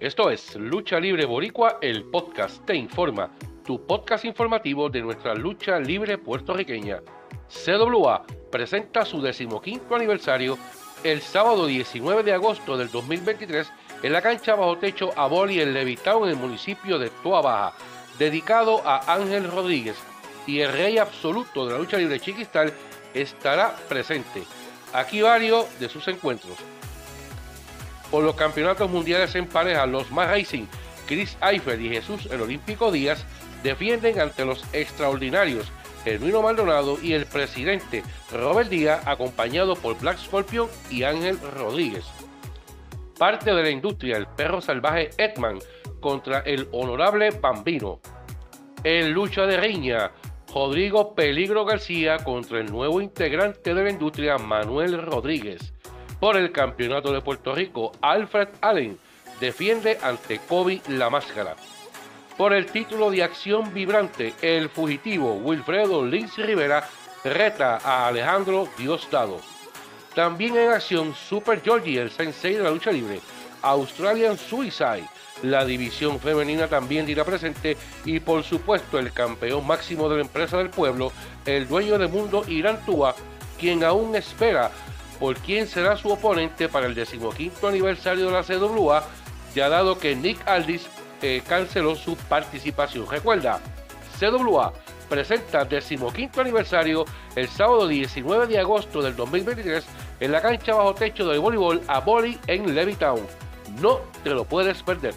Esto es Lucha Libre Boricua, el podcast te informa, tu podcast informativo de nuestra lucha libre puertorriqueña. CWA presenta su decimoquinto aniversario el sábado 19 de agosto del 2023 en la cancha bajo techo Aboli en Levitao en el municipio de Toa Baja, dedicado a Ángel Rodríguez y el rey absoluto de la lucha libre chiquistal estará presente. Aquí varios de sus encuentros por los campeonatos mundiales en pareja, los más Racing, Chris Eiffel y Jesús el Olímpico Díaz defienden ante los extraordinarios Hermino Maldonado y el presidente Robert Díaz, acompañado por Black Scorpion y Ángel Rodríguez. Parte de la industria, el perro salvaje Edman contra el honorable Bambino. En lucha de riña, Rodrigo Peligro García contra el nuevo integrante de la industria Manuel Rodríguez por el Campeonato de Puerto Rico, Alfred Allen defiende ante Kobe la máscara. Por el título de acción vibrante, el fugitivo Wilfredo Lins Rivera reta a Alejandro Diosdado. También en acción, Super Georgie, el sensei de la lucha libre, Australian Suicide, la división femenina también dirá presente y por supuesto el campeón máximo de la empresa del pueblo, el dueño de mundo Irán Tua, quien aún espera por quién será su oponente para el decimoquinto aniversario de la CWA, ya dado que Nick Aldis eh, canceló su participación. Recuerda, CWA presenta decimoquinto aniversario el sábado 19 de agosto del 2023 en la cancha bajo techo del voleibol a Boli en Levittown. No te lo puedes perder.